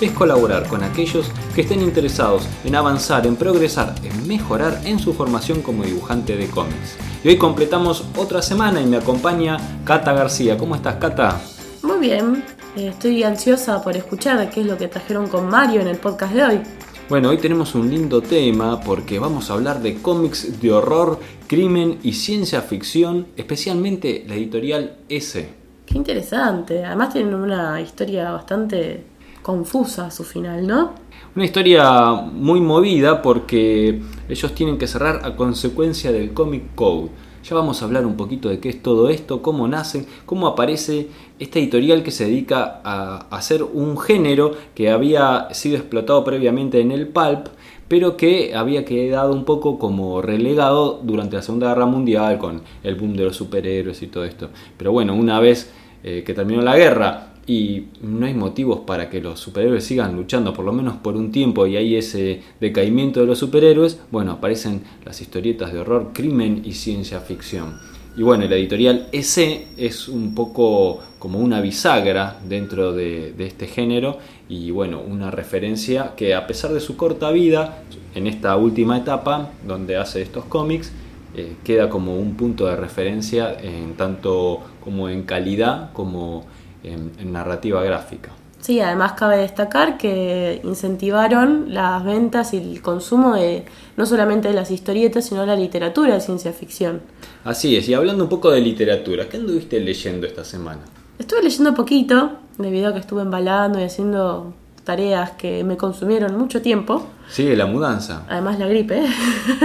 es colaborar con aquellos que estén interesados en avanzar, en progresar, en mejorar en su formación como dibujante de cómics. Y hoy completamos otra semana y me acompaña Cata García. ¿Cómo estás, Cata? Muy bien, eh, estoy ansiosa por escuchar qué es lo que trajeron con Mario en el podcast de hoy. Bueno, hoy tenemos un lindo tema porque vamos a hablar de cómics de horror, crimen y ciencia ficción, especialmente la editorial S. Qué interesante, además tienen una historia bastante confusa su final, ¿no? Una historia muy movida porque ellos tienen que cerrar a consecuencia del Comic Code. Ya vamos a hablar un poquito de qué es todo esto, cómo nace, cómo aparece esta editorial que se dedica a hacer un género que había sido explotado previamente en el pulp, pero que había quedado un poco como relegado durante la Segunda Guerra Mundial con el boom de los superhéroes y todo esto. Pero bueno, una vez eh, que terminó la guerra y no hay motivos para que los superhéroes sigan luchando, por lo menos por un tiempo, y hay ese decaimiento de los superhéroes, bueno, aparecen las historietas de horror, crimen y ciencia ficción. Y bueno, la editorial EC es un poco como una bisagra dentro de, este género y bueno, una referencia que a pesar de su corta vida, en esta última etapa donde hace estos cómics, eh, queda como un punto de referencia en tanto como en calidad como en, narrativa gráfica. Sí, además cabe destacar que incentivaron las ventas y el consumo de no solamente de las historietas, sino la literatura de ciencia ficción. Así es, y hablando un poco de literatura, ¿qué anduviste leyendo esta semana? Estuve leyendo poquito, debido a que estuve embalando y haciendo tareas que me consumieron mucho tiempo. Sí, la mudanza. Además la gripe.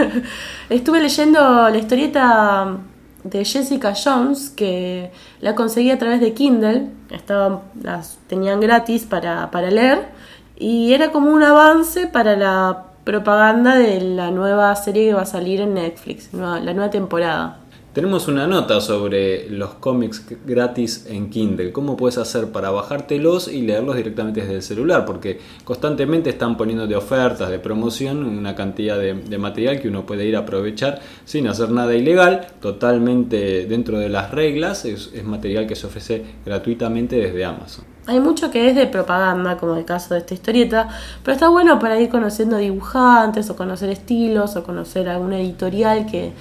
estuve leyendo la historieta de Jessica Jones que la conseguí a través de Kindle, estaban, las tenían gratis para, para leer y era como un avance para la propaganda de la nueva serie que va a salir en Netflix, la nueva temporada. Tenemos una nota sobre los cómics gratis en Kindle. ¿Cómo puedes hacer para bajártelos y leerlos directamente desde el celular? Porque constantemente están poniendo de ofertas, de promoción, una cantidad de, material que uno puede ir a aprovechar sin hacer nada ilegal, totalmente dentro de las reglas. Es, es material que se ofrece gratuitamente desde Amazon. Hay mucho que es de propaganda, como el caso de esta historieta, pero está bueno para ir conociendo dibujantes o conocer estilos o conocer alguna editorial que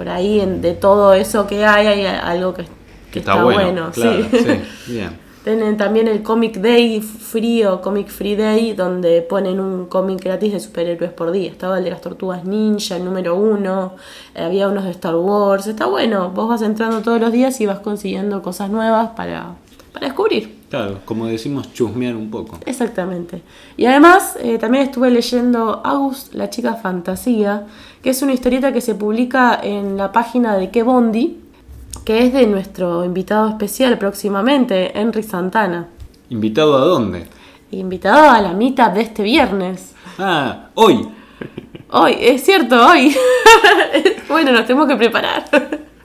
por ahí de todo eso que hay, hay algo que, está, bueno. sí. Tienen también el Comic Day Free o Comic Free Day, donde ponen un cómic gratis de superhéroes por día. Estaba el de las tortugas ninja, el número uno, eh, había unos de Star Wars. Está bueno, vos vas entrando todos los días y vas consiguiendo cosas nuevas para, para descubrir. Claro, como decimos, chusmear un poco. Exactamente. Y además, eh, también estuve leyendo August, la chica fantasía, que es una historieta que se publica en la página de Que Bondi, que es de nuestro invitado especial próximamente, Henry Santana. ¿Invitado a dónde? Invitado a la mitad de este viernes. Ah, hoy. Hoy, es cierto, hoy. bueno, nos tenemos que preparar.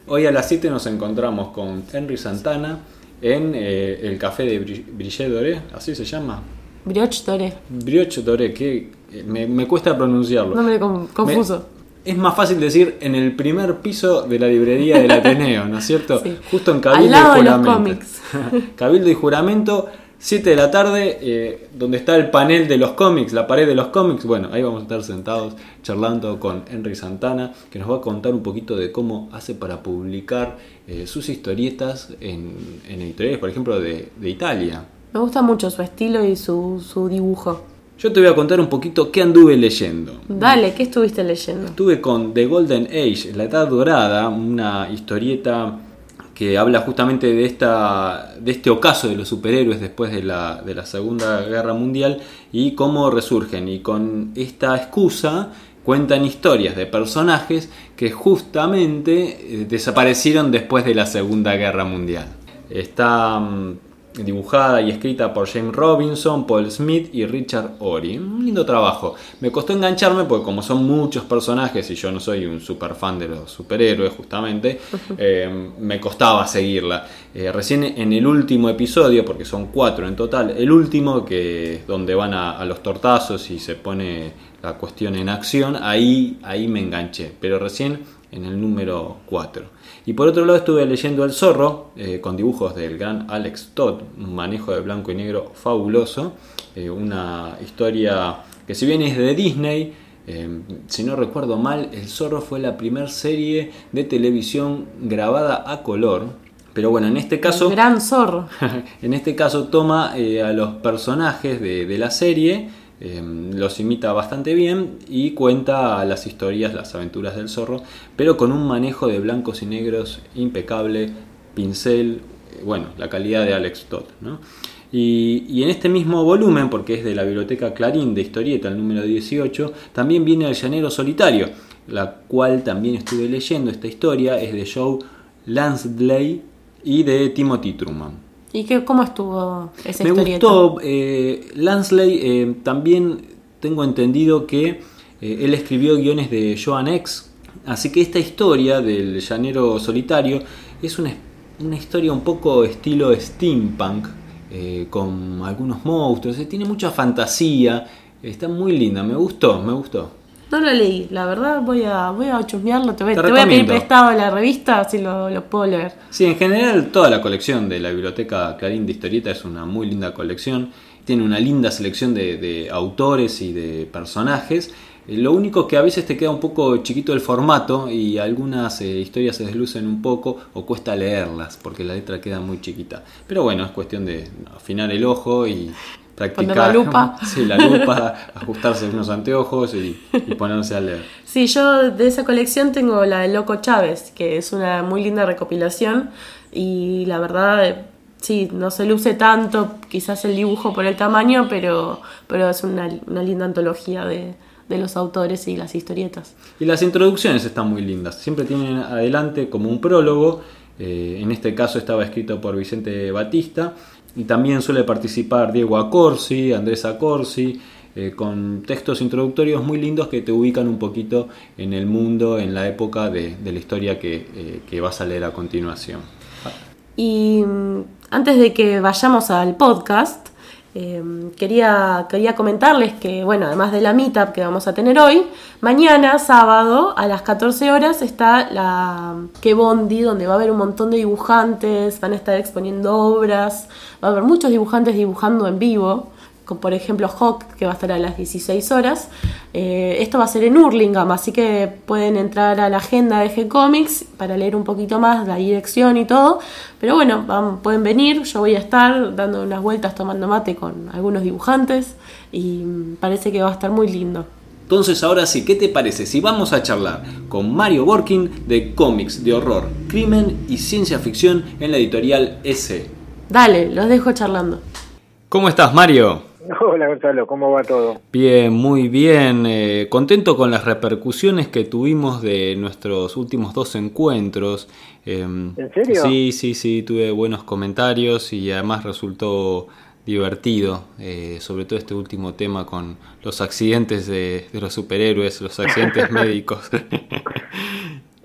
Hoy a las 7 nos encontramos con Henry Santana en eh, el café de Brichet Doré, así se llama. Brioche Doré. Brioche Doré, que eh, me, cuesta pronunciarlo. Nombre confuso. es más fácil decir en el primer piso de la librería del Ateneo, ¿no es cierto? Sí. Justo en Cabildo y Juramento. Cabildo y Juramento, 7 de la tarde, eh, donde está el panel de los cómics, la pared de los cómics. Bueno, ahí vamos a estar sentados charlando con Henry Santana, que nos va a contar un poquito de cómo hace para publicar eh, sus historietas en, editoriales, por ejemplo, de, Italia. Me gusta mucho su estilo y su, su dibujo. Yo te voy a contar un poquito qué anduve leyendo. Dale, ¿qué estuviste leyendo? Estuve con The Golden Age, la Edad Dorada, una historieta que habla justamente de, esta, de este ocaso de los superhéroes después de la, de la Segunda Guerra Mundial y cómo resurgen. Y con esta excusa cuentan historias de personajes que justamente eh, desaparecieron después de la Segunda Guerra Mundial. Está mm, dibujada y escrita por James Robinson, Paul Smith y Richard Ori. Un lindo trabajo. Me costó engancharme porque como son muchos personajes y yo no soy un super fan de los superhéroes justamente, eh, me costaba seguirla. Eh, recién en el último episodio, porque son cuatro en total, el último que donde van a, a los tortazos y se pone la cuestión en acción, ahí, ahí me enganché. Pero recién en el número 4. Y por otro lado estuve leyendo El Zorro, eh, con dibujos del gran Alex Todd, un manejo de blanco y negro fabuloso, eh, una historia que si bien es de Disney, eh, si no recuerdo mal, El Zorro fue la primera serie de televisión grabada a color. Pero bueno, en este caso... gran zorro. en este caso toma a los personajes de, de la serie, Em, los imita bastante bien y cuenta las historias, las aventuras del zorro, pero con un manejo de blancos y negros impecable, pincel, bueno, la calidad de Alex Todd. Y, en este mismo volumen, porque es de la biblioteca Clarín de historieta, el número 18, también viene El Llanero Solitario, la cual también estuve leyendo. Esta historia es de Joe Lansdale y de Timothy Truman. ¿Y qué, cómo estuvo esa Me gustó. Eh, Lansley eh, también tengo entendido que eh, él escribió guiones de Joan X. Así que esta historia del llanero solitario es una, una historia un poco estilo steampunk, con algunos monstruos. Tiene mucha fantasía. Está muy linda. Me gustó, me gustó. No lo leí, la verdad voy a, voy a chusmearlo, te voy, te voy a pedir prestado la revista si lo, lo, puedo leer. Sí, en general toda la colección de la biblioteca Clarín de Historieta es una muy linda colección, tiene una linda selección de, autores y de personajes. Eh, lo único que a veces te queda un poco chiquito el formato y algunas eh, historias se deslucen un poco o cuesta leerlas porque la letra queda muy chiquita. Pero bueno, es cuestión de afinar el ojo y practicar la lupa. Sí, la lupa, ajustarse unos anteojos y, ponerse a leer. Sí, yo de esa colección tengo la de Loco Chávez, que es una muy linda recopilación y la verdad, sí, no se luce tanto, quizás el dibujo por el tamaño, pero, pero es una, linda antología de, los autores y las historietas. Y las introducciones están muy lindas, siempre tienen adelante como un prólogo, eh, en este caso estaba escrito por Vicente Batista, y también suele participar Diego Acorsi, Andrés Acorsi, eh, con textos introductorios muy lindos que te ubican un poquito en el mundo, en la época de, la historia que, eh, vas a leer a continuación. Y mm, antes de que vayamos al podcast, em, quería, quería comentarles que, bueno, además de la meetup que vamos a tener hoy, mañana, sábado, a las 14 horas, está la Que Bondi, donde va a haber un montón de dibujantes, van a estar exponiendo obras, va a haber muchos dibujantes dibujando en vivo, como por ejemplo Hawk, que va a estar a las 16 horas. Eh, esto va a ser en Hurlingham, así que pueden entrar a la agenda de G-Comics para leer un poquito más la dirección y todo. Pero bueno, pueden venir, yo voy a estar dando unas vueltas tomando mate con algunos dibujantes y parece que va a estar muy lindo. Entonces ahora sí, ¿qué te parece si vamos a charlar con Mario Borkin de cómics de horror, crimen y ciencia ficción en la editorial S? Dale, los dejo charlando. ¿Cómo estás, Mario? Hola, Gonzalo, ¿cómo va todo? Bien, muy bien. Eh, contento con las repercusiones que tuvimos de nuestros últimos dos encuentros. Em, ¿En serio? Sí, sí, sí, tuve buenos comentarios y además resultó divertido, eh, sobre todo este último tema con los accidentes de, de los superhéroes, los accidentes médicos.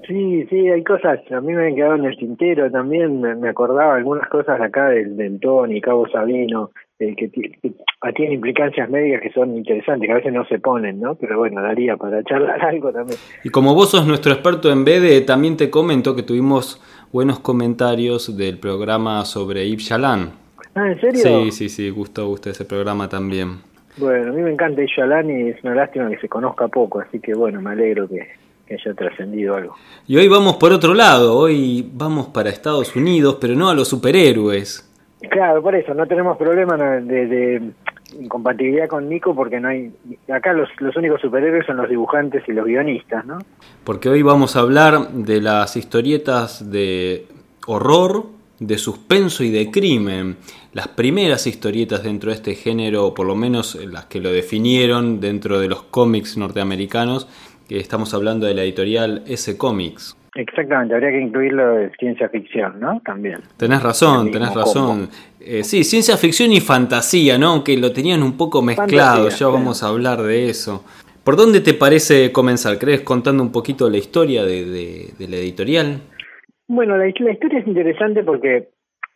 Sí, sí, hay cosas, a mí me han quedado en el tintero también, me, acordaba algunas cosas acá del, del Tony, Cabo Sabino, eh, que, tienen implicancias médicas que son interesantes, que a veces no se ponen, ¿no? Pero bueno, daría para charlar algo también. Y como vos sos nuestro experto en BD, también te comento que tuvimos buenos comentarios del programa sobre Yves Chalan. Ah, ¿en serio? Sí, sí, sí, gustó, gustó ese programa también. Bueno, a mí me encanta Yves Chalan y es una lástima que se conozca poco, así que bueno, me alegro que, que haya trascendido algo. Y hoy vamos por otro lado, hoy vamos para Estados Unidos, pero no a los superhéroes. Claro, por eso, no tenemos problema de, incompatibilidad con Nico porque no hay... Acá los, los únicos superhéroes son los dibujantes y los guionistas, ¿no? Porque hoy vamos a hablar de las historietas de horror, de suspenso y de crimen. Las primeras historietas dentro de este género, por lo menos las que lo definieron dentro de los cómics norteamericanos, que estamos hablando de la editorial S Comics. Exactamente, habría que incluirlo de ciencia ficción, ¿no? También. Tenés razón, tenés razón. Eh, sí, ciencia ficción y fantasía, ¿no? Aunque lo tenían un poco mezclado, ya vamos a hablar de eso. ¿Por dónde te parece comenzar? ¿Crees contando un poquito la historia de, la editorial? Bueno, la, historia es interesante porque,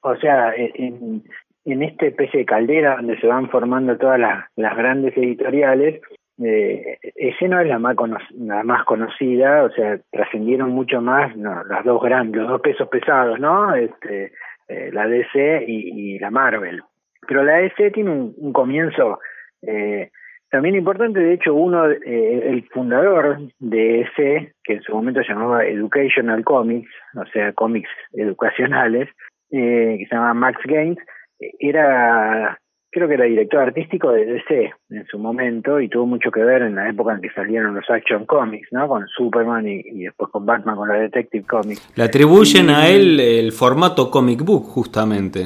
o sea, en, en esta especie de caldera donde se van formando todas las, grandes editoriales, eh, no es la más, la más conocida, o sea, trascendieron mucho más no, las dos grandes, los dos pesos pesados, ¿no? Este, eh, la DC y, la Marvel. Pero la DC tiene un, comienzo eh, también importante, de hecho, uno, eh, el fundador de ese, que en su momento se llamaba Educational Comics, o sea, cómics educacionales, eh, que se llamaba Max Gaines, era, creo que era director artístico de DC en su momento y tuvo mucho que ver en la época en que salieron los Action Comics, ¿no? Con Superman y, después con Batman, con la Detective Comics. Le atribuyen a él el formato comic book, justamente.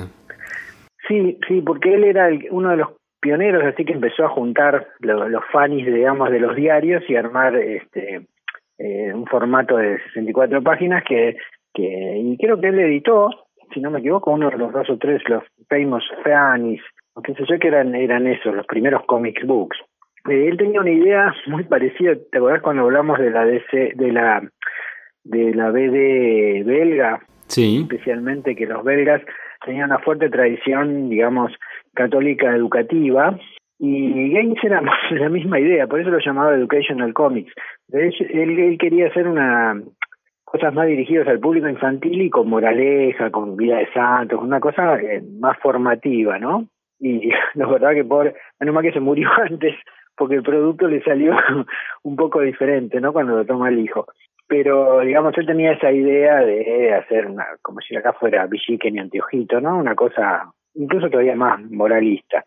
Sí, sí, porque él era uno de los pioneros, así que empezó a juntar los fanis, digamos, de los diarios y armar este eh, un formato de 64 páginas que, que, y creo que él editó, si no me equivoco, uno de los dos o tres, los famous fanis, o qué sé yo, que eran, eran esos, los primeros comics books. Eh, él tenía una idea muy parecida, ¿te acordás cuando hablamos de la DC, de la de la BD belga? Sí. Especialmente que los belgas tenían una fuerte tradición, digamos, católica educativa, y Gaines era la misma idea, por eso lo llamaba Educational Comics. Él, él quería hacer una cosas más dirigidas al público infantil y con moraleja, con vida de santos, una cosa eh, más formativa, ¿no? Y la verdad que por, menos mal que se murió antes, porque el producto le salió un poco diferente, ¿no? Cuando lo toma el hijo. Pero, digamos, él tenía esa idea de hacer una, como si acá fuera Villiquen y Anteojito, ¿no? Una cosa incluso todavía más moralista.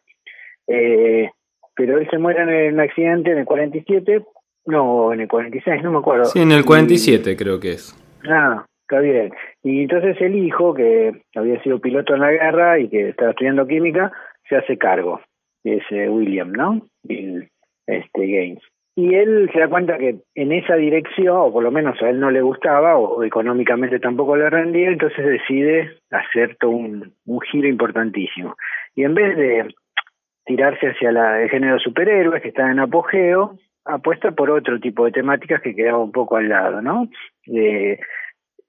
Eh, pero él se muere en un accidente en el 47, no, en el 46, no me acuerdo. Sí, en el 47 creo que es. Ah, está bien. Y entonces el hijo, que había sido piloto en la guerra y que estaba estudiando química, se hace cargo, es William, ¿no? El, este Gaines. Y él se da cuenta que en esa dirección, o por lo menos a él no le gustaba, o, económicamente tampoco le rendía, entonces decide hacer todo un, giro importantísimo. Y en vez de tirarse hacia la, el género superhéroes, que está en apogeo, apuesta por otro tipo de temáticas que quedaba un poco al lado, ¿no? Eh,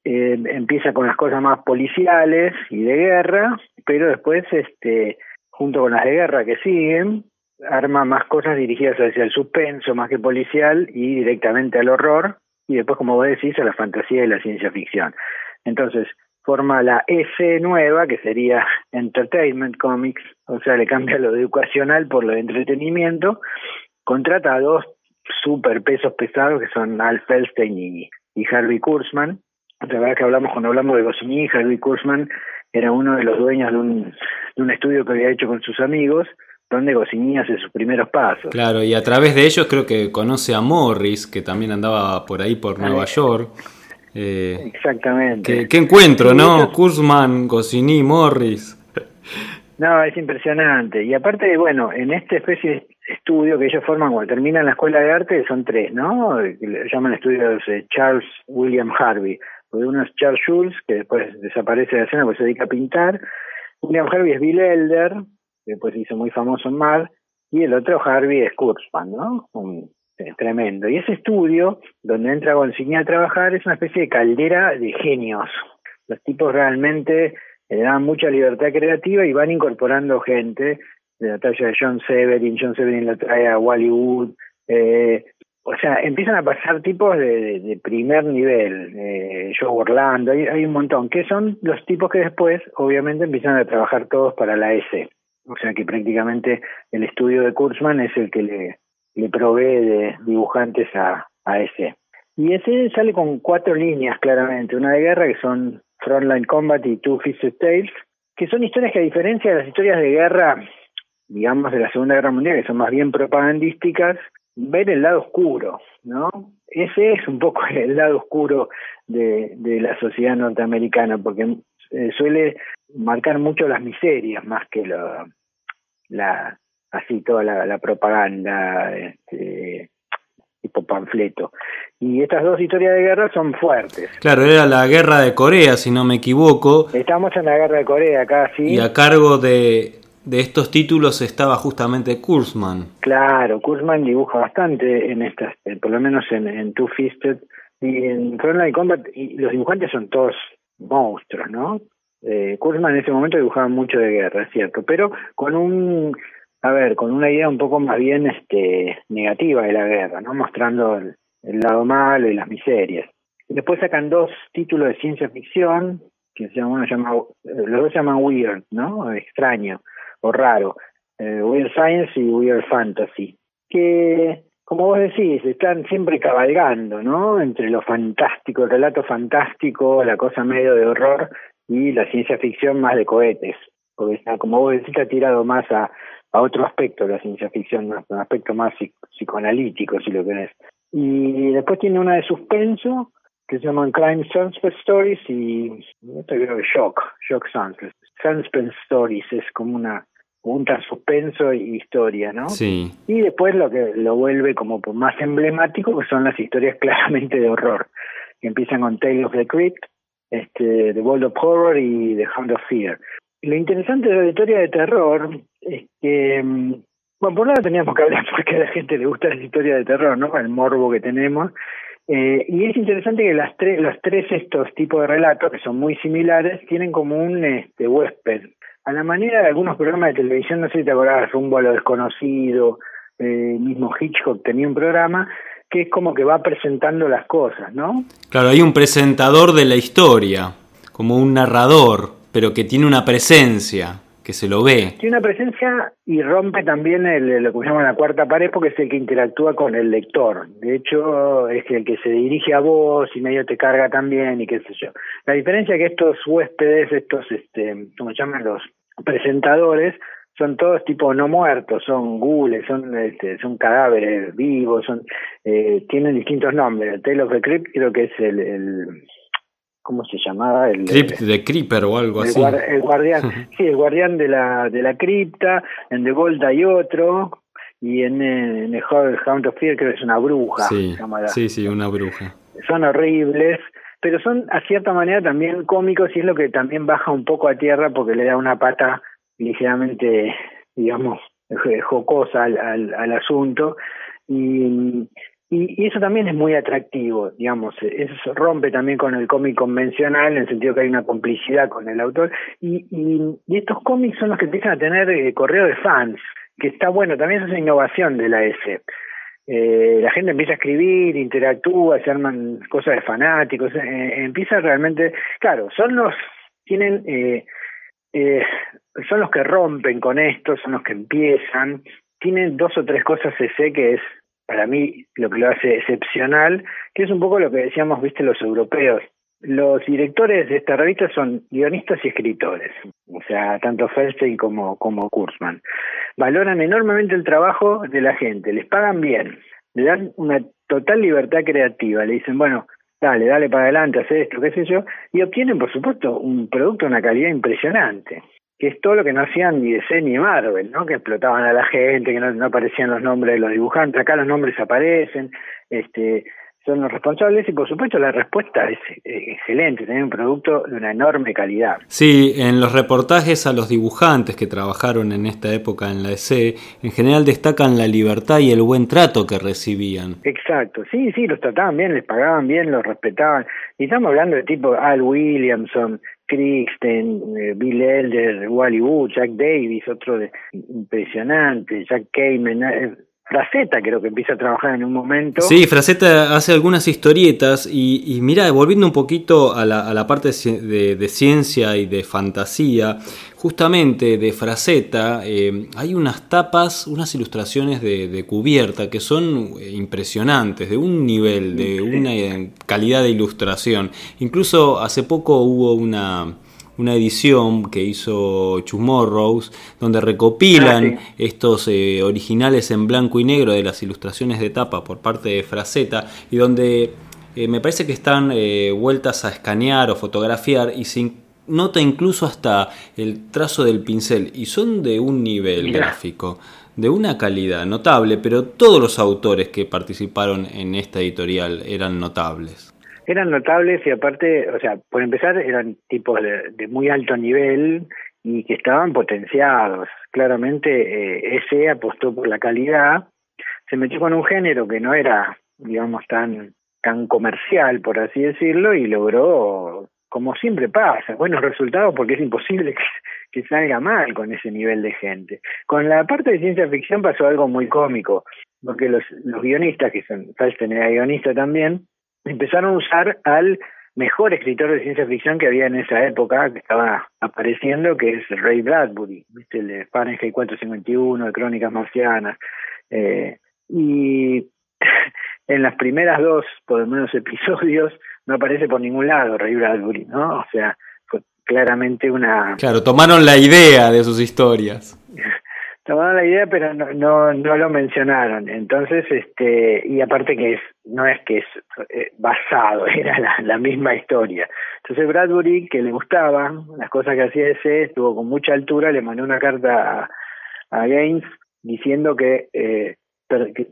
empieza con las cosas más policiales y de guerra, pero después, este, junto con las de guerra que siguen, arma más cosas dirigidas hacia el suspenso más que policial y directamente al horror y después como vos decís a la fantasía y la ciencia ficción. Entonces forma la S nueva que sería Entertainment Comics, o sea le cambia lo educacional por lo de entretenimiento, contrata a dos super pesos pesados que son Al Feldstein y, Harvey Kurzman. La verdad que hablamos cuando hablamos de Goscinny, Harvey Kurzman era uno de los dueños de un, de un estudio que había hecho con sus amigos donde Goscinny hace sus primeros pasos. Claro, y a través de ellos creo que conoce a Morris, que también andaba por ahí por Nueva York. Eh, Exactamente. ¿qué, encuentro, ¿no? Kurzman, Goscinny, Morris. No, es impresionante. Y aparte, bueno, en esta especie de estudio que ellos forman cuando terminan la escuela de arte, son tres, ¿no? Llaman estudios de Charles William Harvey. Uno es Charles Schulz, que después desaparece de la escena porque se dedica a pintar. William Harvey es Bill Elder, que después se hizo muy famoso en Mar, y el otro Harvey Kurzman, ¿no? Un, eh, tremendo. Y ese estudio, donde entra Gonzini a trabajar, es una especie de caldera de genios. Los tipos realmente le dan mucha libertad creativa y van incorporando gente de la talla de John Severin, John Severin lo trae a Wallywood, eh, o sea, empiezan a pasar tipos de, de, primer nivel, eh, Joe Orlando, hay, un montón, que son los tipos que después, obviamente, empiezan a trabajar todos para la S. O sea que prácticamente el estudio de Kurzman es el que le, le provee de dibujantes a, a ese. Y ese sale con cuatro líneas claramente, una de guerra que son Frontline Combat y Two Fisted Tales, que son historias que a diferencia de las historias de guerra, digamos de la Segunda Guerra Mundial, que son más bien propagandísticas, ven el lado oscuro, ¿no? Ese es un poco el lado oscuro de, de la sociedad norteamericana, porque eh, suele marcar mucho las miserias más que lo, la así toda la, propaganda este, tipo panfleto. Y estas dos historias de guerra son fuertes. Claro, era la guerra de Corea, si no me equivoco. Estamos en la guerra de Corea acá, sí. Y a cargo de, de estos títulos estaba justamente Kurzman. Claro, Kurzman dibuja bastante en estas, eh, por lo menos en, en Two Fisted y en Frontline Combat, y los dibujantes son todos monstruos, ¿no? Eh, Kurzman en ese momento dibujaba mucho de guerra, es cierto, pero con un, a ver, con una idea un poco más bien este negativa de la guerra, ¿no? Mostrando el, lado malo y las miserias. después sacan dos títulos de ciencia ficción, que se llama, llama, eh, los dos se llaman Weird, ¿no? Extraño o raro. Eh, Weird Science y Weird Fantasy. Que como vos decís, están siempre cabalgando, ¿no? Entre lo fantástico, el relato fantástico, la cosa medio de horror y la ciencia ficción más de cohetes. Porque como vos decís, ha tirado más a, a otro aspecto de la ciencia ficción, un aspecto más psicoanalítico, si lo querés. Y después tiene una de suspenso, que se llaman Crime Suspense Stories y esto creo que Shock, Shock Suspense. Suspense Stories es como una un suspenso y historia, ¿no? Sí. Y después lo que lo vuelve como más emblemático, que son las historias claramente de horror, que empiezan con Tale of the Crypt, este, The World of Horror y The Hound of Fear. Lo interesante de la historia de terror es que, mm, bueno, por nada teníamos que hablar porque a la gente le gusta la historia de terror, ¿no? El morbo que tenemos. Eh, y es interesante que las tres, los tres estos tipos de relatos, que son muy similares, tienen como un este, huésped a la manera de algunos programas de televisión, no sé si te acordás, Rumbo a lo desconocido, eh, mismo Hitchcock tenía un programa que es como que va presentando las cosas, ¿no? Claro, hay un presentador de la historia, como un narrador, pero que tiene una presencia que se lo ve. Tiene una presencia y rompe también el, lo que llama la cuarta pared porque es el que interactúa con el lector. De hecho, es el que se dirige a vos y medio te carga también y qué sé yo. La diferencia es que estos huéspedes, estos, este, como llaman los presentadores, son todos tipo no muertos, son gules, son este, son cadáveres vivos, son eh, tienen distintos nombres. El Tale of the Crypt creo que es el ¿cómo se llamaba? El, Crypt de Creeper o algo así. el guardián, sí, el guardián de la, de la cripta, en The Gold hay otro, y en, en el Hound of Fear creo que es una bruja. Sí, sí, sí, una bruja. Son horribles, pero son a cierta manera también cómicos y es lo que también baja un poco a tierra porque le da una pata ligeramente, digamos, jocosa al, al, al asunto. Y, y, eso también es muy atractivo, digamos, eso rompe también con el cómic convencional en el sentido que hay una complicidad con el autor. Y, y, estos cómics son los que empiezan a tener eh, correo de fans, que está bueno, también es una innovación de la S. Eh, la gente empieza a escribir, interactúa, se arman cosas de fanáticos, eh, empieza realmente, claro, son los, tienen, eh, eh, son los que rompen con esto, son los que empiezan, tienen dos o tres cosas ese que es para mí lo que lo hace excepcional, que es un poco lo que decíamos, viste, los europeos. Los directores de esta revista son guionistas y escritores, o sea, tanto Feldstein como, como Kurzman. Valoran enormemente el trabajo de la gente, les pagan bien, le dan una total libertad creativa, le dicen, bueno, dale, dale para adelante, haz esto, qué sé yo, y obtienen, por supuesto, un producto una calidad impresionante que es todo lo que no hacían ni DC ni Marvel, ¿no? Que explotaban a la gente, que no, aparecían los nombres de los dibujantes, acá los nombres aparecen, este, son los responsables y por supuesto la respuesta es eh, excelente, tener un producto de una enorme calidad. Sí, en los reportajes a los dibujantes que trabajaron en esta época en la DC, en general destacan la libertad y el buen trato que recibían. Exacto, sí, sí, los trataban bien, les pagaban bien, los respetaban. Y estamos hablando de tipo Al Williamson, Kristen, eh, Bill Elder, Wally Wood, Jack Davis, otro de, impresionante, Jack Kamen, eh, Fraceta creo que empieza a trabajar en un momento. Sí, Fraceta hace algunas historietas y, y mira, volviendo un poquito a la, a la parte de, de, ciencia y de fantasía, justamente de Fraceta eh, hay unas tapas, unas ilustraciones de, de, cubierta que son impresionantes, de un nivel, de una calidad de ilustración. Incluso hace poco hubo una una edición que hizo Chumorrows, donde recopilan ah, estos eh, originales en blanco y negro de las ilustraciones de tapa por parte de Fraceta, y donde eh, me parece que están eh, vueltas a escanear o fotografiar y se nota incluso hasta el trazo del pincel y son de un nivel gráfico, de una calidad notable, pero todos los autores que participaron en esta editorial eran notables. Eran notables y aparte, o sea, por empezar eran tipos de, muy alto nivel y que estaban potenciados. Claramente eh, ese apostó por la calidad, se metió con un género que no era, digamos, tan tan comercial, por así decirlo, y logró, como siempre pasa, buenos resultados porque es imposible que, salga mal con ese nivel de gente. Con la parte de ciencia ficción pasó algo muy cómico, porque los, los guionistas, que son, Falsten era guionista también, empezaron a usar al mejor escritor de ciencia ficción que había en esa época, que estaba apareciendo, que es Ray Bradbury, ¿viste? el de Fahrenheit 451, de Crónicas Marcianas. Eh, y en las primeras dos, por lo menos, episodios, no aparece por ningún lado Ray Bradbury, ¿no? O sea, fue claramente una... Claro, tomaron la idea de sus historias. tomaron la idea, pero no, no, no lo mencionaron. Entonces, este, y aparte que es, no es que es eh, basado, era la, la, misma historia. Entonces Bradbury, que le gustaban las cosas que hacía ese, estuvo con mucha altura, le mandó una carta a, a Gaines diciendo que, eh, que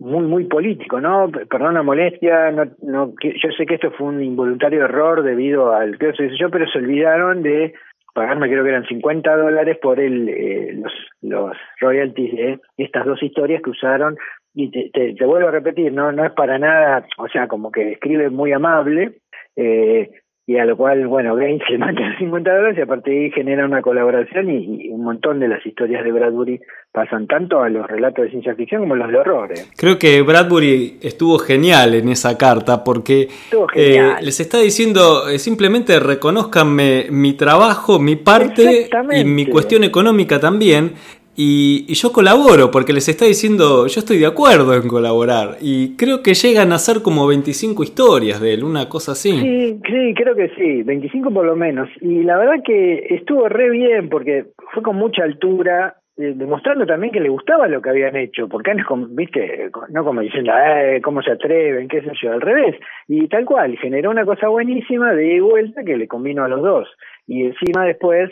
muy muy político, ¿no? Perdón la molestia, no, no, yo sé que esto fue un involuntario error debido al que sé yo, pero se olvidaron de pagarme creo que eran 50 dólares por el eh, los, los royalties de estas dos historias que usaron. Y te, te, te, vuelvo a repetir, no no es para nada, o sea, como que escribe muy amable, eh, y a lo cual, bueno, Gaines le manda 50 dólares y a partir de ahí genera una colaboración y, un montón de las historias de Bradbury pasan tanto a los relatos de ciencia ficción como a los de horror. ¿eh? Creo que Bradbury estuvo genial en esa carta porque eh, les está diciendo eh, simplemente reconozcanme mi trabajo, mi parte y mi cuestión económica también y, yo colaboro porque les está diciendo, yo estoy de acuerdo en colaborar. Y creo que llegan a ser como 25 historias de él, una cosa así. Sí, sí, creo que sí, 25 por lo menos. Y la verdad que estuvo re bien porque fue con mucha altura, eh, demostrando también que le gustaba lo que habían hecho. Porque no viste, no como diciendo, eh, cómo se atreven, qué sé yo, al revés. Y tal cual, generó una cosa buenísima de vuelta que le combinó a los dos. Y encima después,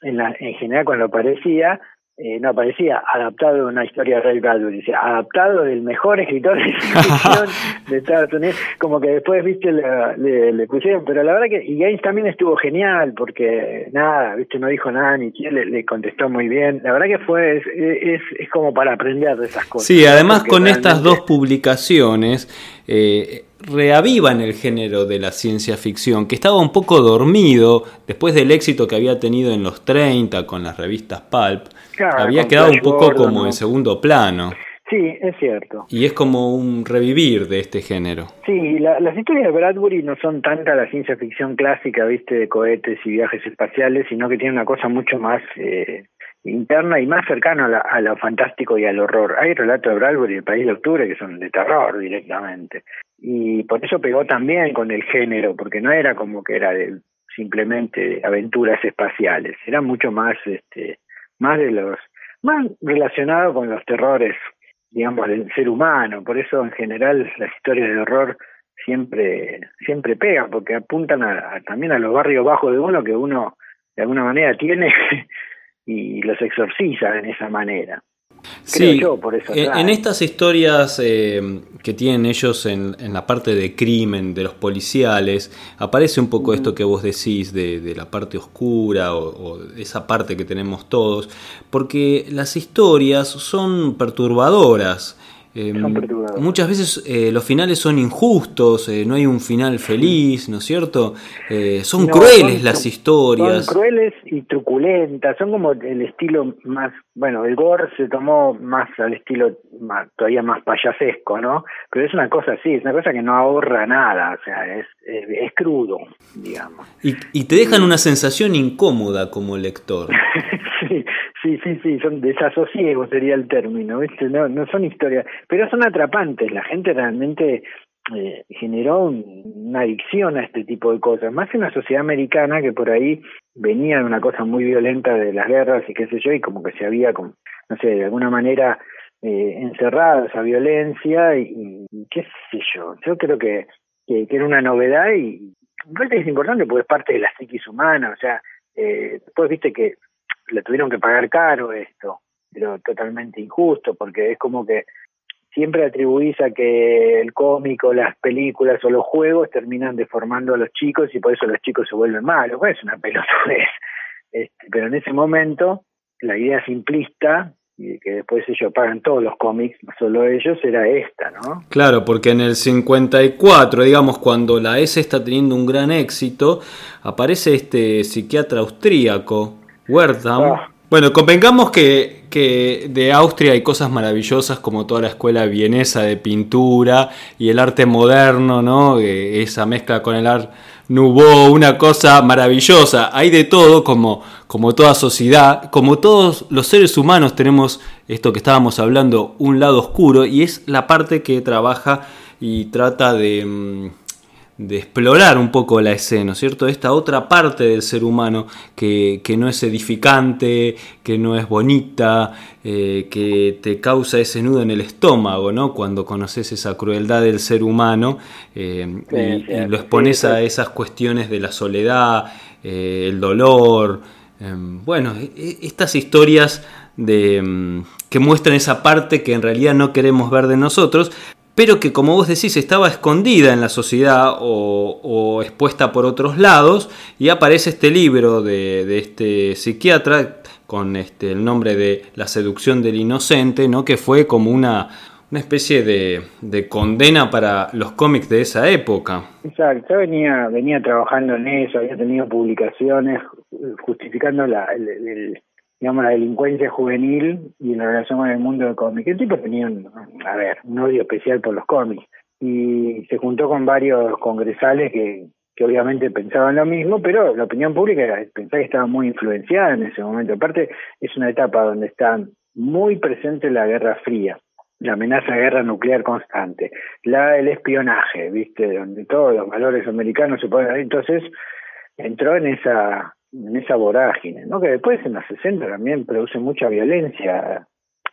en, la, en general cuando aparecía, eh, no aparecía adaptado de una historia de Ray Bradbury, dice adaptado del mejor escritor de ficción de Estados Unidos, como que después, viste, le, le, pusieron, pero la verdad que, y Gaines también estuvo genial, porque nada, viste, no dijo nada, ni quién le, contestó muy bien, la verdad que fue, es, es, es como para aprender de esas cosas. Sí, además con estas dos publicaciones, eh, reavivan el género de la ciencia ficción, que estaba un poco dormido después del éxito que había tenido en los 30 con las revistas Pulp, había quedado un poco como en segundo plano. Sí, es cierto. Y es como un revivir de este género. Sí, las historias de Bradbury no son tanta la ciencia ficción clásica, viste, de cohetes y viajes espaciales, sino que tiene una cosa mucho más eh, interna y más cercana a, lo fantástico y al horror. Hay relatos de Bradbury el País de Octubre que son de terror directamente y por eso pegó también con el género, porque no era como que era de, simplemente aventuras espaciales, era mucho más, este, más de los, más relacionado con los terrores, digamos, del ser humano. Por eso en general las historias de horror siempre, siempre pegan, porque apuntan a, también a los barrios bajos de uno que uno de alguna manera tiene y los exorciza en esa manera sí, en, estas historias eh, que tienen ellos en, la parte de crimen, de los policiales, aparece un poco esto que vos decís de, la parte oscura o, o, esa parte que tenemos todos, porque las historias son perturbadoras. Em, muchas veces eh, los finales son injustos, eh, no hay un final feliz, ¿no es cierto? Eh, son crueles las historias. Son crueles y truculentas, son como el estilo más, bueno, el gore se tomó más al estilo más, todavía más payasesco, ¿no? Pero es una cosa así, es una cosa que no ahorra nada, o sea, es, es, crudo, digamos. Y, y te dejan una sensación incómoda como lector. sí, Sí, sí, son desasosiegos sería el término, ¿viste? No, no son historias, pero son atrapantes. La gente realmente eh, generó una adicción a este tipo de cosas, más en la sociedad americana que por ahí venía de una cosa muy violenta de las guerras y qué sé yo, y como que se había, como, no sé, de alguna manera eh, encerrada esa violencia y, qué sé yo. Yo creo que, que, era una novedad y, me es importante porque es parte de la psiquis humana, o sea, eh, después viste que le tuvieron que pagar caro esto, pero totalmente injusto, porque es como que siempre atribuís a que el cómico, las películas o los juegos terminan deformando a los chicos y por eso los chicos se vuelven malos. Pues es una pelotudez. Este, pero en ese momento, la idea simplista, y que después ellos pagan todos los cómics, solo ellos, era esta, ¿no? Claro, porque en el 54, digamos, cuando la S está teniendo un gran éxito, aparece este psiquiatra austríaco, Wertham, ah. Bueno, convengamos que, que, de Austria hay cosas maravillosas como toda la escuela vienesa de pintura y el arte moderno, ¿no? Esa mezcla con el arte nouveau, una cosa maravillosa. Hay de todo como, como toda sociedad, como todos los seres humanos tenemos esto que estábamos hablando, un lado oscuro y es la parte que trabaja y trata de mm, de explorar un poco la escena, ¿cierto? Esta otra parte del ser humano que, no es edificante, que no es bonita, eh, que te causa ese nudo en el estómago, ¿no? Cuando conoces esa crueldad del ser humano eh, y, lo expones a esas cuestiones de la soledad, eh, el dolor, bueno, e, e, estas historias de, em, que muestran esa parte que en realidad no queremos ver de nosotros, pero que como vos decís estaba escondida en la sociedad o, expuesta por otros lados, y aparece este libro de, este psiquiatra con este, el nombre de La seducción del inocente, ¿no? que fue como una, una especie de, condena para los cómics de esa época. Exacto, yo venía, venía trabajando en eso, había tenido publicaciones justificando la, el digamos, la delincuencia juvenil y la relación con el mundo del cómic. El tipo tenía, un, a ver, un odio especial por los cómics y se juntó con varios congresales que, que obviamente pensaban lo mismo, pero la opinión pública pensaba que estaba muy influenciada en ese momento. Aparte, es una etapa donde está muy presente la Guerra Fría, la amenaza de guerra nuclear constante, la el espionaje, ¿viste? Donde todos los valores americanos se ponen ahí. Entonces, entró en esa en esa vorágine, ¿no? que después en los 60 también produce mucha violencia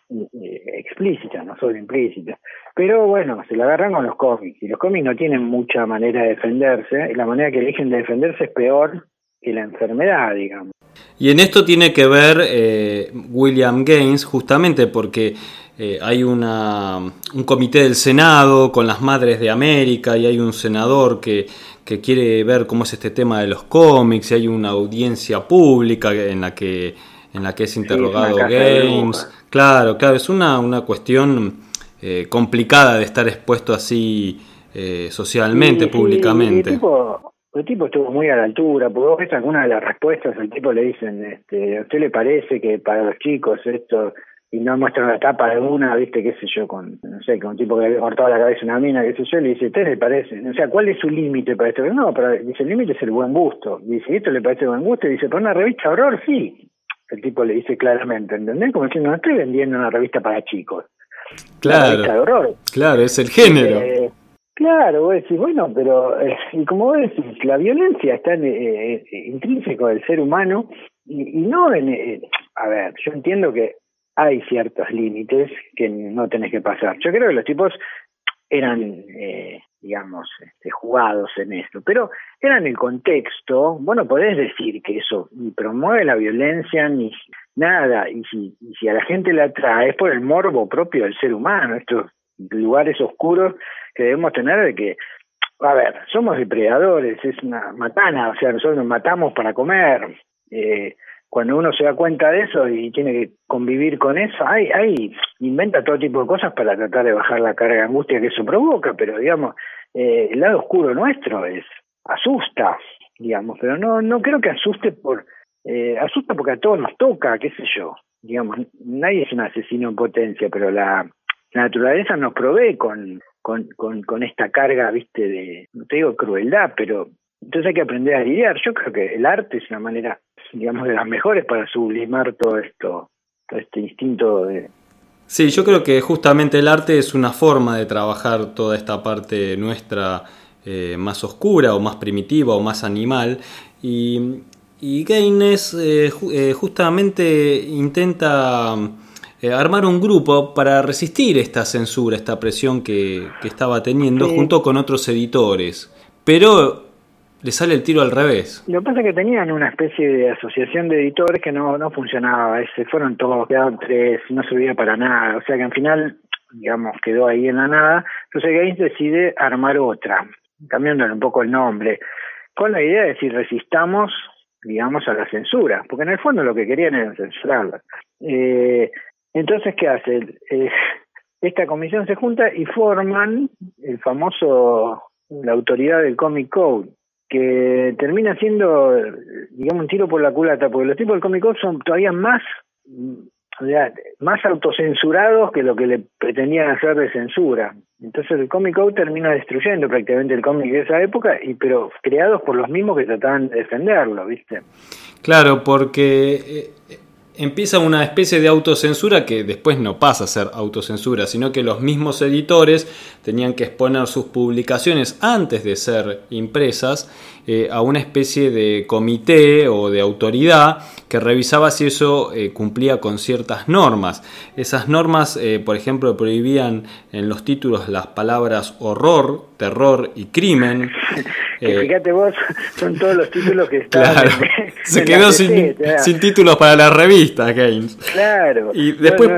explícita, no solo implícita. Pero bueno, se la agarran con los cómics y los cómics no tienen mucha manera de defenderse y la manera que eligen de defenderse es peor que la enfermedad, digamos. Y en esto tiene que ver eh, William Gaines justamente porque eh, hay una, un comité del Senado con las Madres de América y hay un senador que que quiere ver cómo es este tema de los cómics, y hay una audiencia pública en la que, en la que es interrogado Games. Claro, claro, es una, una cuestión eh, complicada de estar expuesto así eh, socialmente, públicamente. el, tipo, el tipo estuvo muy a la altura, porque vos ves algunas de las respuestas, el tipo le dicen, este, ¿a usted le parece que para los chicos esto y no muestra la tapa de una, viste, qué sé yo, con, no sé, con un tipo que le había cortado la cabeza a una mina, qué sé yo, le dice, ¿usted le parece? O sea, ¿cuál es su límite para esto? No, pero dice, el límite es el buen gusto. Dice, ¿esto le parece buen gusto? Y dice, para una revista horror, sí. El tipo le dice claramente, ¿entendés? Como diciendo, no estoy vendiendo una revista para chicos. Claro. Una de horror. Claro, es el género. Eh, claro, vos decís, bueno, pero, eh, y como vos decís, la violencia está en, eh, intrínseco del ser humano y, y no en, a ver, yo entiendo que hay ciertos límites que no tenés que pasar. Yo creo que los tipos eran, eh, digamos, este, jugados en esto, pero eran el contexto, bueno, podés decir que eso ni promueve la violencia ni nada, y si, y si a la gente la atrae es por el morbo propio del ser humano, estos lugares oscuros que debemos tener de que, a ver, somos depredadores, es una matana, o sea, nosotros nos matamos para comer, eh, cuando uno se da cuenta de eso y tiene que convivir con eso, hay, hay, inventa todo tipo de cosas para tratar de bajar la carga de angustia que eso provoca, pero digamos, eh, el lado oscuro nuestro es, asusta, digamos, pero no, no creo que asuste por, eh, asusta porque a todos nos toca, qué sé yo, digamos, nadie es un asesino en potencia, pero la, naturaleza nos provee con, con, con, con esta carga, viste, de, no te digo crueldad, pero entonces hay que aprender a lidiar. Yo creo que el arte es una manera digamos, de las mejores para sublimar todo esto, todo este instinto de... Sí, yo creo que justamente el arte es una forma de trabajar toda esta parte nuestra eh, más oscura o más primitiva o más animal y, y Gaines eh, eh, justamente intenta armar un grupo para resistir esta censura, esta presión que, que estaba teniendo junto con otros editores. Pero le sale el tiro al revés. Lo que pasa es que tenían una especie de asociación de editores que no, no funcionaba, se fueron todos, quedaron tres, no servía para nada, o sea que al final, digamos, quedó ahí en la nada, entonces Gaines decide armar otra, cambiándole un poco el nombre, con la idea de decir resistamos, digamos, a la censura, porque en el fondo lo que querían era censurarla. Eh, entonces, ¿qué hace? Eh, esta comisión se junta y forman el famoso, la autoridad del Comic Code, que termina siendo, digamos, un tiro por la culata, porque los tipos del Comic Code son todavía más, o más autocensurados que lo que le pretendían hacer de censura. Entonces el Comic Code termina destruyendo prácticamente el cómic de esa época, y pero creados por los mismos que trataban de defenderlo, ¿viste? Claro, porque eh, empieza una especie de autocensura que después no pasa a ser autocensura, sino que los mismos editores tenían que exponer sus publicaciones antes de ser impresas eh, a una especie de comité o de autoridad que revisaba si eso eh, cumplía con ciertas normas. Esas normas, eh, por ejemplo, prohibían en los títulos las palabras horror, terror y crimen. fíjate vos, son todos los títulos que están. se quedó sin, sin, títulos para la revista, Gaines. Claro. Y después.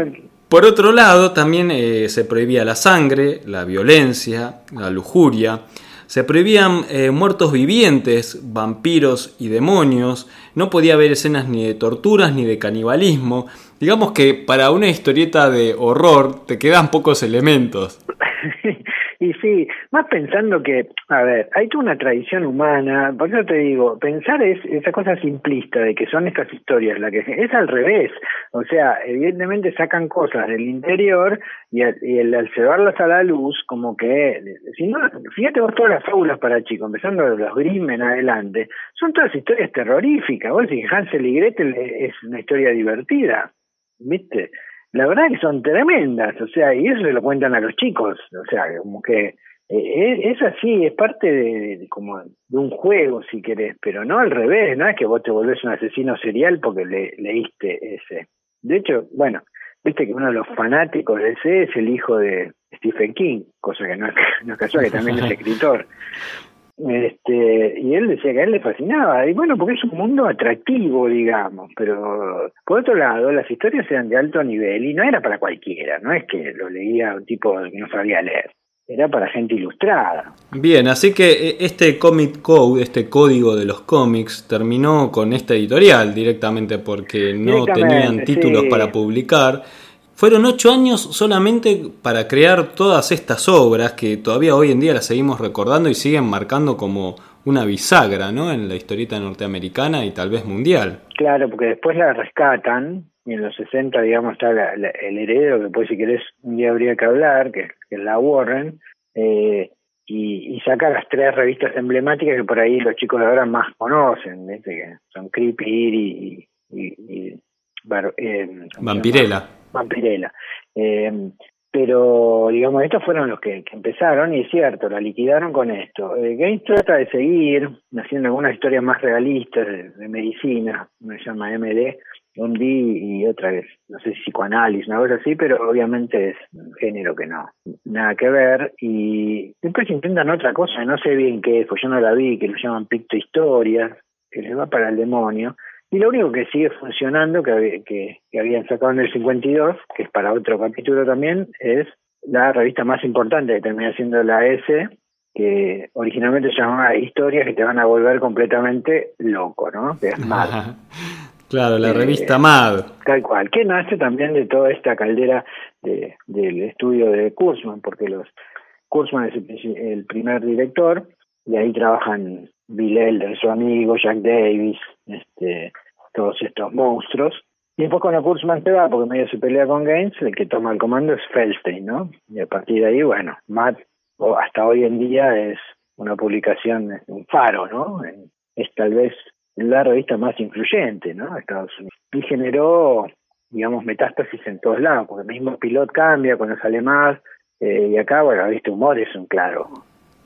Por otro lado, también se prohibía la sangre, la violencia, la lujuria, se prohibían eh, muertos vivientes, vampiros y demonios, no podía haber escenas ni de torturas ni de canibalismo. Digamos que para una historieta de horror te quedan pocos elementos. Y sí, más pensando que, a ver, hay toda una tradición humana, por eso te digo, pensar es esa cosa simplista de que son estas historias, la que es al revés, o sea, evidentemente sacan cosas del interior y, el, al llevarlas a la luz, como que, si no, fíjate vos todas las fábulas para chicos, empezando de los Grimm en adelante, son todas historias terroríficas, vos si Hansel y Gretel es una historia divertida, ¿viste? La verdad que son tremendas, o sea, y eso se lo cuentan a los chicos, o sea, como que eh, es así, es parte de, como de un juego, si querés, pero no al revés, no es que vos te volvés un asesino serial porque le, leíste ese. De hecho, bueno, viste que uno de los fanáticos de ese es el hijo de Stephen King, cosa que no es, no es casual, que también es escritor. Este, y él decía que a él le fascinaba, y bueno, porque es un mundo atractivo, digamos, pero por otro lado, las historias eran de alto nivel y no era para cualquiera, no es que lo leía un tipo que no sabía leer, era para gente ilustrada. Bien, así que eh, este Comic Code, este código de los cómics, terminó con esta editorial directamente porque no tenían títulos para publicar fueron ocho años solamente para crear todas estas obras que todavía hoy en día las seguimos recordando y siguen marcando como una bisagra ¿no? en la historieta norteamericana y tal vez mundial. Claro, porque después la rescatan y en los 60, digamos, está el heredero, que después si querés un día habría que hablar, que, es la Warren, eh, y, saca las tres revistas emblemáticas que por ahí los chicos de ahora más conocen, que son Creepy y, y, eh, Vampirella. Vampirella. Eh, pero, digamos, estos fueron los que, empezaron y es cierto, la liquidaron con esto. Eh, Gaines trata de seguir haciendo algunas historias más realistas de, medicina, me llama MD, un D y otra vez, no sé si psicoanálisis, una cosa así, pero obviamente es un género que no, nada que ver. Y después intentan otra cosa, no sé bien qué es, pues yo no la vi, que lo llaman Picto Historias, que les va para el demonio. Y lo único que sigue funcionando, que, que, habían sacado en el 52, que es para otro capítulo también, es la revista más importante que termina siendo la S, que originalmente se llamaba Historias que te van a volver completamente loco, ¿no? Que es Mad. claro, la revista eh, MAD. Tal cual, que nace también de toda esta caldera de, del estudio de Kurzman, porque los Kurzman es el, el primer director y ahí trabajan Bill Elder, su amigo, Jack Davis, este, todos estos monstruos. Y después cuando Kurzman se va, porque medio se pelea con Gaines, el que toma el comando es Feldstein, ¿no? Y a partir de ahí, bueno, Matt, hasta hoy en día es una publicación, un faro, ¿no? Es tal vez la revista más influyente, ¿no? Estados Unidos. Y generó, digamos, metástasis en todos lados, porque el mismo pilot cambia cuando sale más, eh, y acá, bueno, viste, humor es un claro.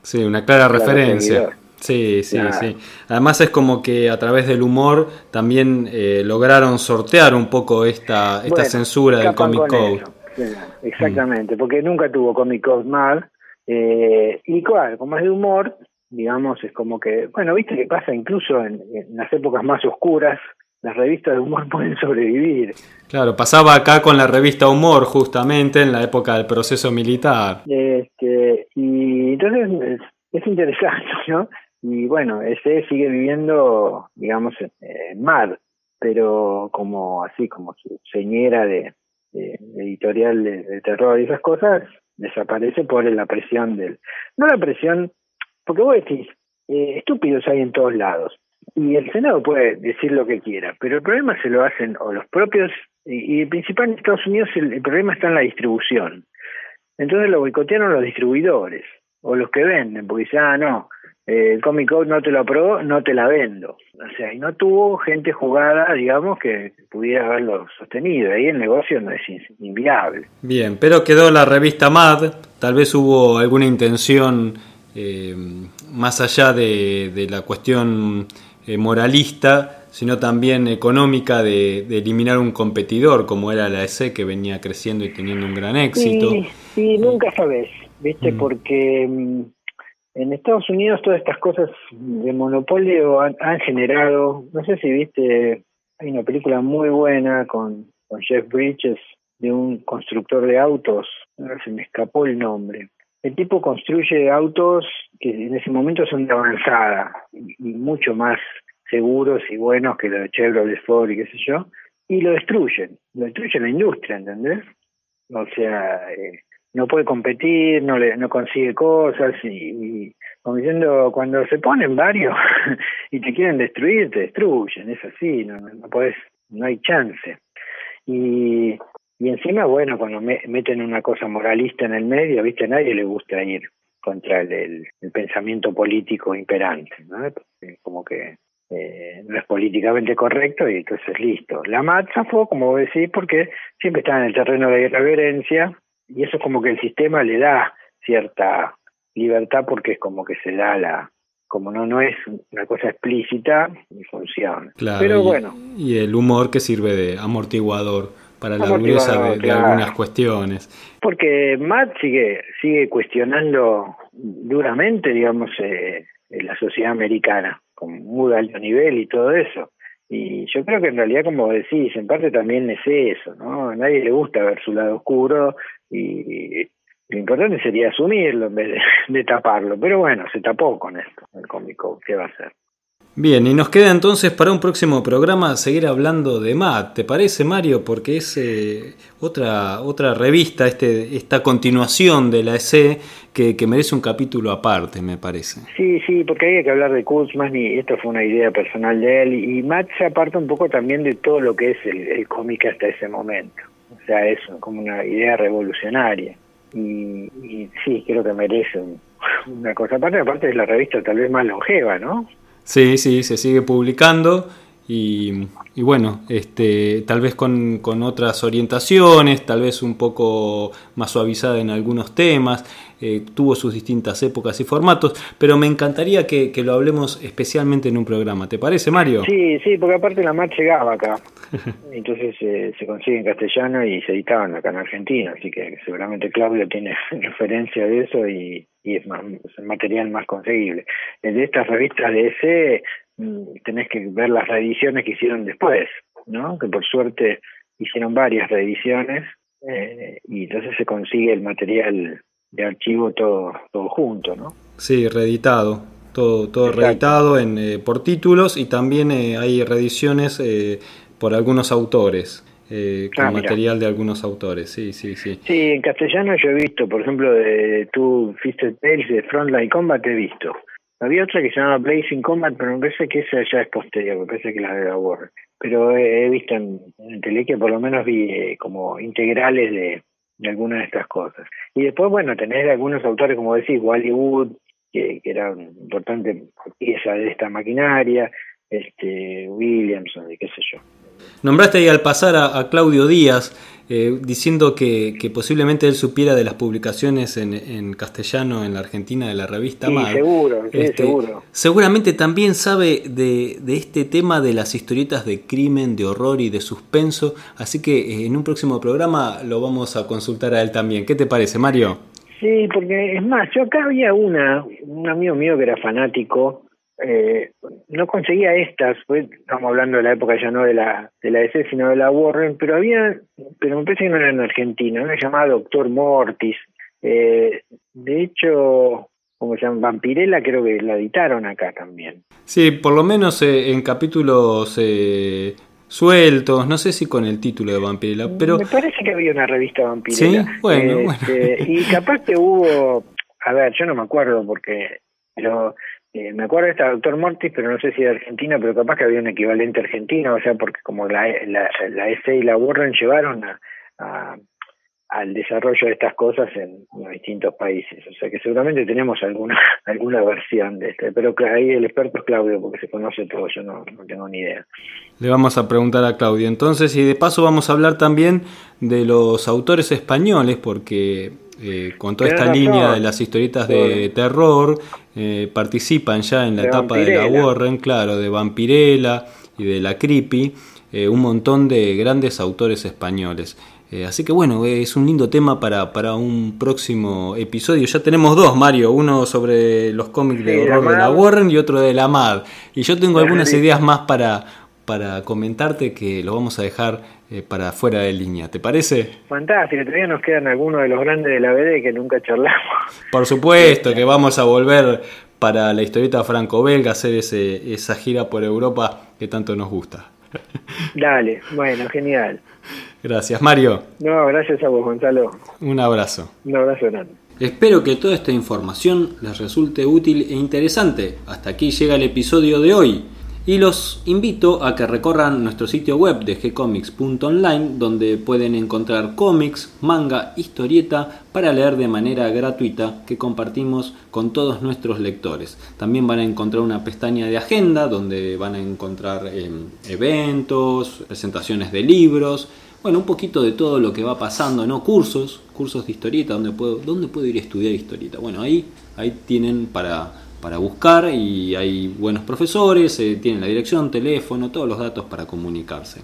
Sí, una clara referencia. Sí, sí, sí. Además es como que a través del humor también eh, lograron sortear un poco esta, esta censura del Comic Code. exactamente, porque nunca tuvo Comic Code mal. Eh, y claro, como es de humor, digamos, es como que, bueno, viste que pasa incluso en, las épocas más oscuras, las revistas de humor pueden sobrevivir. Claro, pasaba acá con la revista Humor justamente en la época del proceso militar. Este, y entonces es, interesante, ¿no? Y bueno, ese sigue viviendo, digamos, en, mar, pero como así, como señera de, editorial de, terror y esas cosas, desaparece por la presión del... No la presión, porque vos decís, eh, estúpidos hay en todos lados. Y el Senado puede decir lo que quiera, pero el problema se lo hacen o los propios, y, el principal en Estados Unidos el, problema está en la distribución. Entonces lo boicotearon los distribuidores, o los que venden, porque dicen, ah, no, eh, el Comic Code no te lo aprobó, no te la vendo. O sea, y no tuvo gente jugada, digamos, que pudiera haberlo sostenido. Ahí el negocio no es inviable. Bien, pero quedó la revista MAD. Tal vez hubo alguna intención eh, más allá de, la cuestión eh, moralista, sino también económica de, eliminar un competidor como era la EC que venía creciendo y teniendo un gran éxito. Sí, sí nunca sabes, ¿viste? Mm. Porque mm, en Estados Unidos todas estas cosas de monopolio han, generado, no sé si viste, hay una película muy buena con, Jeff Bridges de un constructor de autos, se me escapó el nombre. El tipo construye autos que en ese momento son de avanzada y, mucho más seguros y buenos que los de Chevrolet, Ford y qué sé yo, y lo destruyen, lo destruyen la industria, ¿entendés? O sea, eh, no puede competir, no le, no consigue cosas y, como diciendo cuando se ponen varios y te quieren destruir te destruyen, es así, no, no podés, no hay chance. Y, y encima bueno cuando me, meten una cosa moralista en el medio, viste a nadie le gusta ir contra el, el, pensamiento político imperante, ¿no? como que eh, no es políticamente correcto y entonces listo. La matza fue, como vos decís, porque siempre está en el terreno de irreverencia y eso es como que el sistema le da cierta libertad porque es como que se da la como no no es una cosa explícita y funciona. Pero y, bueno. y el humor que sirve de amortiguador para la dureza de, algunas cuestiones. Porque Matt sigue sigue cuestionando duramente digamos eh, la sociedad americana con muy alto nivel y todo eso. Y yo creo que en realidad, como decís, en parte también es eso, ¿no? A nadie le gusta ver su lado oscuro y lo importante sería asumirlo en vez de, taparlo. Pero bueno, se tapó con esto, el cómico, ¿qué va a hacer? Bien, y nos queda entonces para un próximo programa seguir hablando de Matt, ¿te parece Mario? Porque es eh, otra, otra revista, este, esta continuación de la EC que, que, merece un capítulo aparte, me parece. Sí, sí, porque hay que hablar de Kuzman y esto fue una idea personal de él y Matt se aparta un poco también de todo lo que es el, cómic hasta ese momento. Sea, es como una idea revolucionaria. Y, y sí, creo que merece una cosa aparte, aparte de la revista tal vez más longeva, ¿no? Sí, sí, se sigue publicando y, bueno, este, tal vez con, otras orientaciones, tal vez un poco más suavizada en algunos temas, eh, tuvo sus distintas épocas y formatos, pero me encantaría que, lo hablemos especialmente en un programa. ¿Te parece, Mario? Sí, sí, porque aparte la mar llegaba acá, entonces eh, se consigue en castellano y se editaban acá en Argentina, así que seguramente Claudio tiene referencia de eso y, y es, más, material más conseguible. De estas revistas de ese mm, tenés que ver las reediciones que hicieron después, ¿no? Que por suerte hicieron varias reediciones eh, y entonces se consigue el material de archivo todo todo junto, ¿no? Sí, reeditado, todo todo reeditado en eh, por títulos y también eh, hay reediciones por algunos autores eh, con ah, material de algunos autores, sí, sí, sí. Sí, en castellano yo he visto, por ejemplo, de tu Fisted Tales de Frontline Combat he visto. Había otra que se llama Blazing Combat, pero me parece que esa ya es posterior, me parece que la de la War. Pero he, visto en, en tele que por lo menos vi eh, como integrales de, de algunas de estas cosas. Y después, bueno, tenés algunos autores, como decís, Wally Wood, que, que era una importante pieza de esta maquinaria, este Williamson y qué sé yo. Nombraste ahí al pasar a, Claudio Díaz, eh, diciendo que, posiblemente él supiera de las publicaciones en, castellano en la Argentina de la revista sí, Seguro, sí, este, seguro. Seguramente también sabe de, este tema de las historietas de crimen, de horror y de suspenso, así que eh, en un próximo programa lo vamos a consultar a él también. ¿Qué te parece, Mario? Sí, porque es más, yo acá había una, un amigo mío que era fanático, eh, no conseguía estas, pues estamos hablando de la época ya no de la de la DC, sino de la Warren, pero había, pero me parece que no era en Argentina, una llamada Doctor Mortis. Eh, de hecho, como se llama, Vampirella creo que la editaron acá también. Sí, por lo menos eh, en capítulos eh, sueltos, no sé si con el título de Vampirella, pero... Me parece que había una revista Vampirella. Sí, bueno, este, Y capaz que hubo, a ver, yo no me acuerdo porque, pero eh, me acuerdo de esta Doctor Mortis, pero no sé si de Argentina, pero capaz que había un equivalente argentino, o sea, porque como la, la, la S y la Warren llevaron a, al desarrollo de estas cosas en, distintos países. O sea que seguramente tenemos alguna alguna versión de este, pero ahí el experto es Claudio, porque se conoce todo, yo no tengo ni idea. Le vamos a preguntar a Claudio entonces, y de paso vamos a hablar también de los autores españoles, porque eh, con toda esta línea de las historietas de terror, eh, participan ya en la etapa de la Warren, claro, de Vampirella y de la Creepy, eh, un montón de grandes autores españoles. Eh, así que bueno, es un lindo tema para, para un próximo episodio. Ya tenemos dos, Mario, uno sobre los cómics de horror de la Warren y otro de la MAD. Y yo tengo algunas ideas más para, para comentarte que lo vamos a dejar eh, para fuera de línea. ¿Te parece? Fantástico, todavía nos quedan algunos de los grandes de la BD que nunca charlamos. Por supuesto que vamos a volver para la historieta franco-belga, hacer ese, esa gira por Europa que tanto nos gusta. Dale, bueno, genial. Gracias, Mario. No, gracias a vos, Gonzalo. Un abrazo. Un abrazo grande. Espero que toda esta información les resulte útil e interesante. Hasta aquí llega el episodio de hoy. Y los invito a que recorran nuestro sitio web de gcomics.online donde pueden encontrar cómics, manga, historieta para leer de manera gratuita que compartimos con todos nuestros lectores. También van a encontrar una pestaña de agenda donde van a encontrar em, eventos, presentaciones de libros, bueno, un poquito de todo lo que va pasando, ¿no? Cursos, cursos de historieta, ¿dónde puedo, dónde puedo ir a estudiar historieta? Bueno, ahí, ahí tienen para, para buscar y hay buenos profesores, eh, tienen la dirección, teléfono, todos los datos para comunicarse.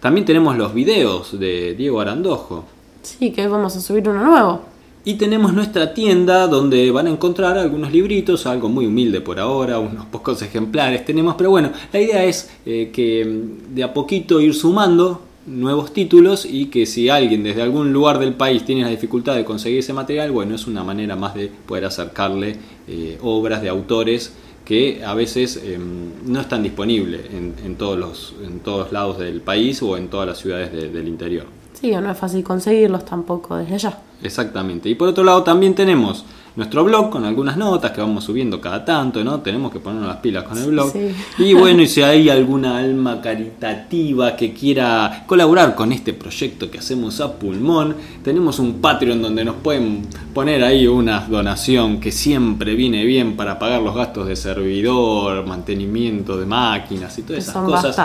También tenemos los videos de Diego Arandojo. Sí, que hoy vamos a subir uno nuevo. Y tenemos nuestra tienda donde van a encontrar algunos libritos, algo muy humilde por ahora, unos pocos ejemplares tenemos, pero bueno, la idea es eh, que mm, de a poquito ir sumando nuevos títulos y que si alguien desde algún lugar del país tiene la dificultad de conseguir ese material, bueno, es una manera más de poder acercarle eh, obras de autores que a veces em, no están disponibles en, todos los, en todos lados del país o en todas las ciudades del interior. Sí, no es fácil conseguirlos tampoco desde allá. Exactamente. Y por otro lado también tenemos nuestro blog con algunas notas que vamos subiendo cada tanto, ¿no? Tenemos que ponernos las pilas con el blog. Y bueno, y si hay alguna alma caritativa que quiera colaborar con este proyecto que hacemos a pulmón, tenemos un Patreon donde nos pueden poner ahí una donación que siempre viene bien para pagar los gastos de servidor, mantenimiento de máquinas y todas esas cosas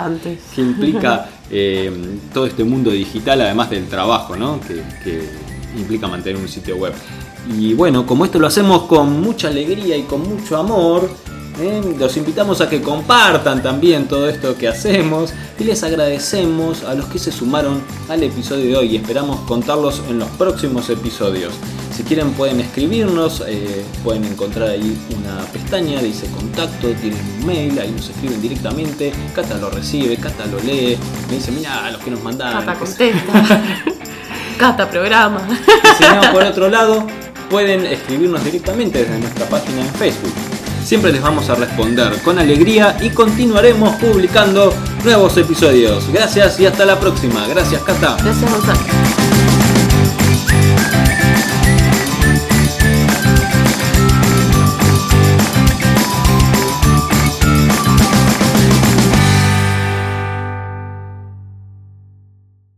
que implica eh, todo este mundo digital, además del trabajo, ¿no? que implica mantener un sitio web. Y bueno, como esto lo hacemos con mucha alegría y con mucho amor, ¿eh? los invitamos a que compartan también todo esto que hacemos y les agradecemos a los que se sumaron al episodio de hoy y esperamos contarlos en los próximos episodios. Si quieren pueden escribirnos, eh, pueden encontrar ahí una pestaña, dice contacto, tienen un mail, ahí nos escriben directamente, Cata lo recibe, Cata lo lee, me dice, mira, los que nos mandaron. Cata contesta. Cata programa. si no, por otro lado, pueden escribirnos directamente desde nuestra página en Facebook. Siempre les vamos a responder con alegría y continuaremos publicando nuevos episodios. Gracias y hasta la próxima. Gracias, Cata. Gracias, Gonzalo.